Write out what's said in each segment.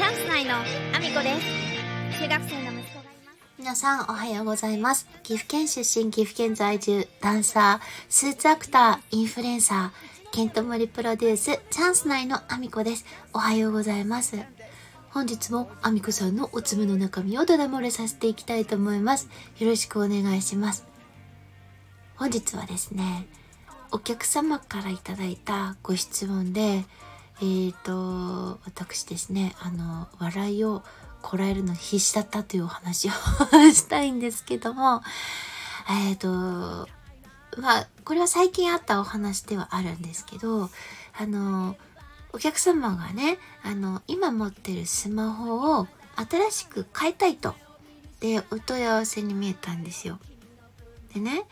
チャンス内のアミコです中学生の息子がいます皆さんおはようございます。岐阜県出身、岐阜県在住、ダンサー、スーツアクター、インフルエンサー、ケントモリプロデュース、チャンス内のアミコです。おはようございます。本日もアミコさんのおつむの中身をダダ漏れさせていきたいと思います。よろしくお願いします。本日はですね、お客様からいただいたご質問で、えーと、私ですね、あの、笑いをこらえるの必死だったというお話を したいんですけども、えっ、と、まあ、これは最近あったお話ではあるんですけど、あの、お客様がね、あの、今持ってるスマホを新しく買いたいと、で、お問い合わせに見えたんですよ。でね、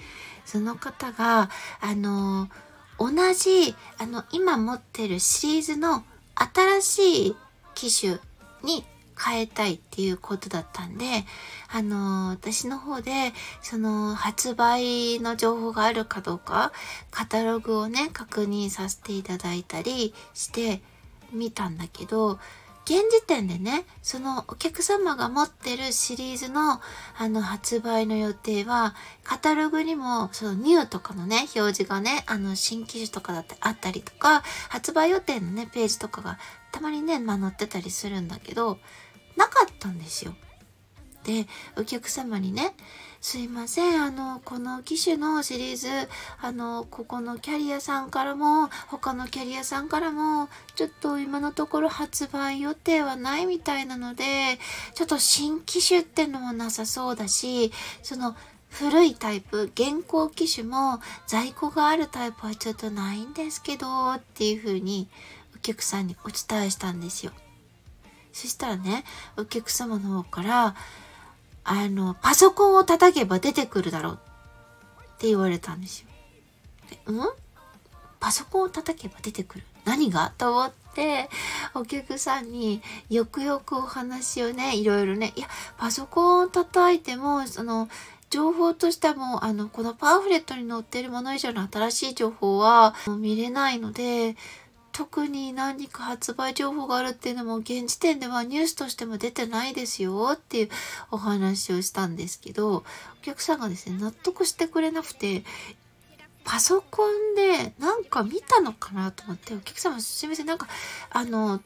その方が、あの、同じ、あの、今持ってるシリーズの新しい機種に変えたいっていうことだったんで、あの、私の方で、その、発売の情報があるかどうか、カタログをね、確認させていただいたりしてみたんだけど、現時点でね、そのお客様が持ってるシリーズのあの発売の予定は、カタログにもそのニューとかのね、表示がね、あの新機種とかだってあったりとか、発売予定のね、ページとかがたまにね、まあ載ってたりするんだけど、なかったんですよ。で、お客様にね、すいません、あの、この機種のシリーズ、あの、ここのキャリアさんからも、他のキャリアさんからも、ちょっと今のところ発売予定はないみたいなので、ちょっと新機種ってのもなさそうだし、その、古いタイプ、現行機種も在庫があるタイプはちょっとないんですけど、っていう風にお客さんにお伝えしたんですよ。そしたらね、お客様の方から、あの、パソコンを叩けば出てくるだろうって言われたんですよ。うん？パソコンを叩けば出てくる？何が？と思って、お客さんによくよくお話をね、いろいろね、いや、パソコンを叩いても、その、情報としても、あの、このパンフレットに載ってるもの以上の新しい情報は見れないので、特に何か発売情報があるっていうのも現時点ではニュースとしても出てないですよっていうお話をしたんですけど、お客さんがですね、納得してくれなくて、パソコンでなんか見たのかなと思って、お客様すいません、なんか、あの、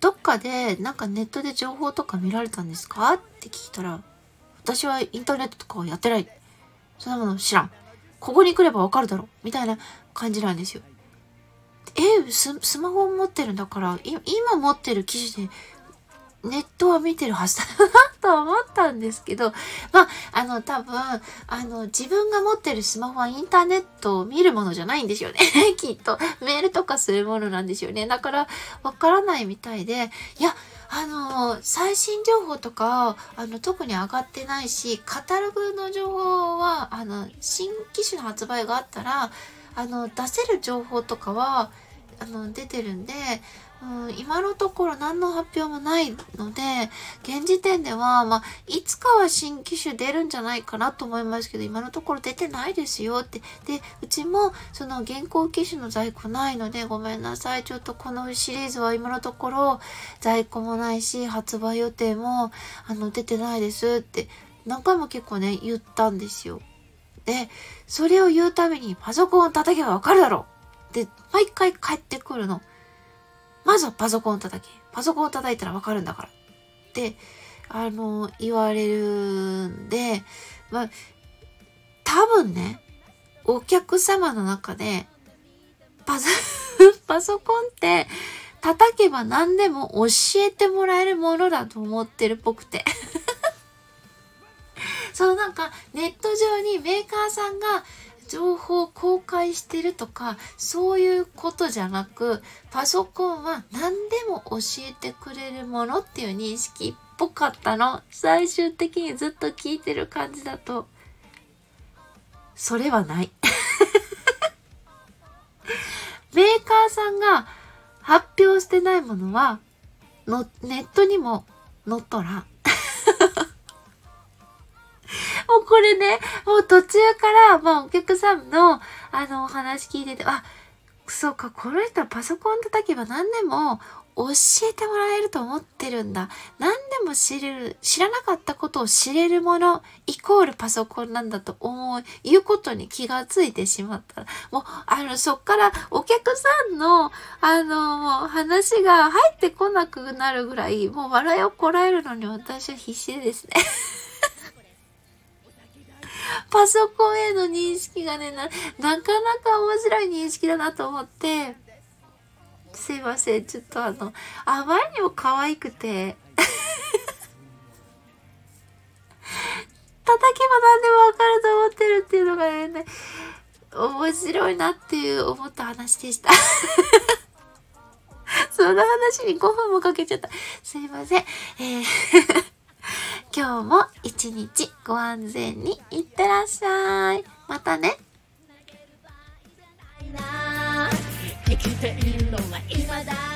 どっかでなんかネットで情報とか見られたんですかって聞いたら、私はインターネットとかはやってない。そんなもの知らん。ここに来ればわかるだろ。みたいな感じなんですよ。え、ススマホを持ってるんだから、今持ってる機種で、ネットは見てるはずだなと思ったんですけど、まあ、あの、多分、あの、自分が持ってるスマホはインターネットを見るものじゃないんですよね。きっと。メールとかするものなんですよね。だから、わからないみたいで、いや、あの、最新情報とか、あの、特に上がってないし、カタログの情報は、あの、新機種の発売があったら、あの、出せる情報とかは、あの、出てるんで、うん、今のところ何の発表もないので、現時点では、まあ、いつかは新機種出るんじゃないかなと思いますけど、今のところ出てないですよって。で、うちも、その現行機種の在庫ないので、ごめんなさい。ちょっとこのシリーズは今のところ在庫もないし、発売予定も、あの、出てないですって、何回も結構ね、言ったんですよ。で、それを言うためにパソコンを叩けばわかるだろうで、毎回帰ってくるの。まずはパソコンを叩け。パソコンを叩いたらわかるんだから。って、あの、言われるんで、まあ、多分ね、お客様の中で、パソ、パソコンって、叩けば何でも教えてもらえるものだと思ってるっぽくて。なんかネット上にメーカーさんが情報を公開してるとかそういうことじゃなくパソコンは何でも教えてくれるものっていう認識っぽかったの。最終的にずっと聞いてる感じだと。それはない。メーカーさんが発表してないものはのネットにも載っとらん。もうこれね、もう途中から、まあお客さんの、あの、お話聞いてて、あ、そうか、この人はパソコン叩けば何でも教えてもらえると思ってるんだ。何でも知れる、知らなかったことを知れるもの、イコールパソコンなんだと思う、いうことに気がついてしまった、もう、あの、そっからお客さんの、あの、もう話が入ってこなくなるぐらい、もう笑いをこらえるのに私は必死ですね。パソコンへの認識がね、な、なかなか面白い認識だなと思って、すいません。ちょっとあの、あまりにも可愛くて 叩けば何でもわかると思ってるっていうのがね、面白いなっていう思った話でした その話に5分もかけちゃった。すいません。えー今日も一日ご安全にいってらっしゃい。またね。生きているのは今だ